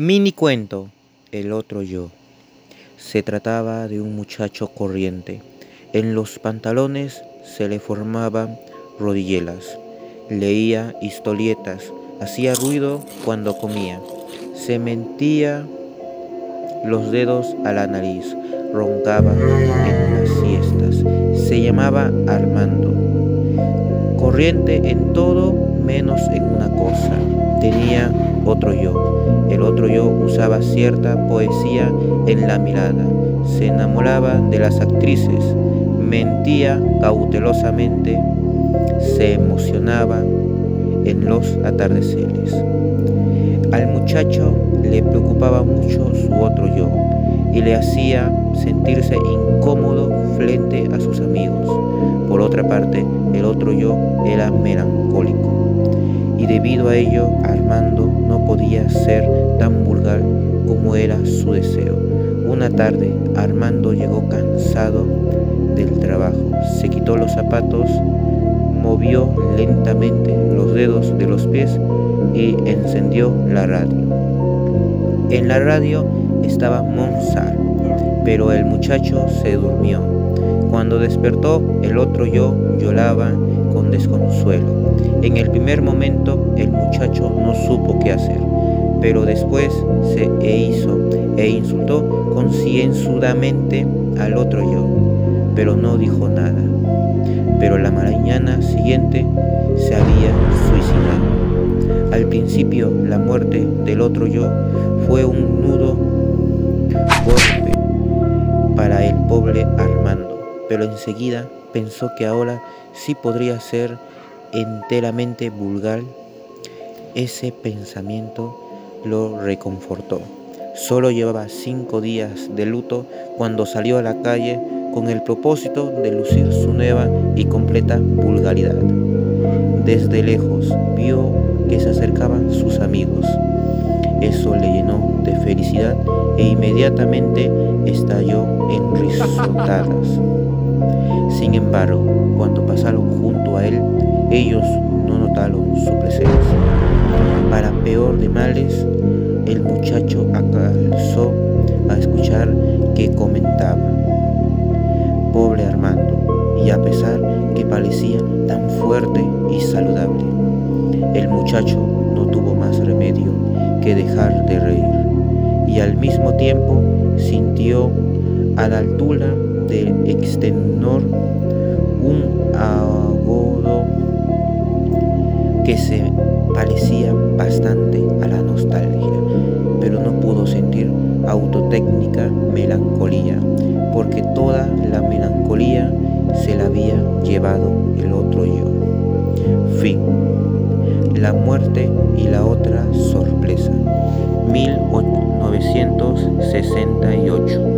Mini cuento, el otro yo. Se trataba de un muchacho corriente. En los pantalones se le formaban rodillelas. Leía historietas, hacía ruido cuando comía. Se mentía los dedos a la nariz, roncaba en las siestas. Se llamaba Armando. Corriente en todo menos en una cosa. Tenía otro yo. El otro yo usaba cierta poesía en la mirada. Se enamoraba de las actrices. Mentía cautelosamente. Se emocionaba en los atardeceres. Al muchacho le preocupaba mucho su otro yo y le hacía sentirse incómodo frente a sus amigos. Por otra parte, el otro yo era melancólico y debido a ello Armando ser tan vulgar como era su deseo. Una tarde Armando llegó cansado del trabajo, se quitó los zapatos, movió lentamente los dedos de los pies y encendió la radio. En la radio estaba Mozart, pero el muchacho se durmió. Cuando despertó, el otro yo lloraba con desconsuelo. En el primer momento, el muchacho no supo qué hacer, pero después se e hizo e insultó concienzudamente al otro yo, pero no dijo nada. Pero la mañana siguiente se había suicidado. Al principio, la muerte del otro yo fue un nudo golpe pero enseguida pensó que ahora sí podría ser enteramente vulgar. Ese pensamiento lo reconfortó. Solo llevaba cinco días de luto cuando salió a la calle con el propósito de lucir su nueva y completa vulgaridad. Desde lejos vio que se acercaban sus amigos. Eso le llenó de felicidad e inmediatamente estalló en risotadas. Sin embargo, cuando pasaron junto a él, ellos no notaron su presencia. Para peor de males, el muchacho alcanzó a escuchar que comentaba. Pobre Armando, y a pesar que parecía tan fuerte y saludable, el muchacho no tuvo más remedio que dejar de reír y al mismo tiempo sintió a la altura del extenor un agudo que se parecía bastante a la nostalgia, pero no pudo sentir autotécnica melancolía, porque toda la melancolía se la había llevado el otro yo. Fin. La muerte y la otra sorpresa. 1968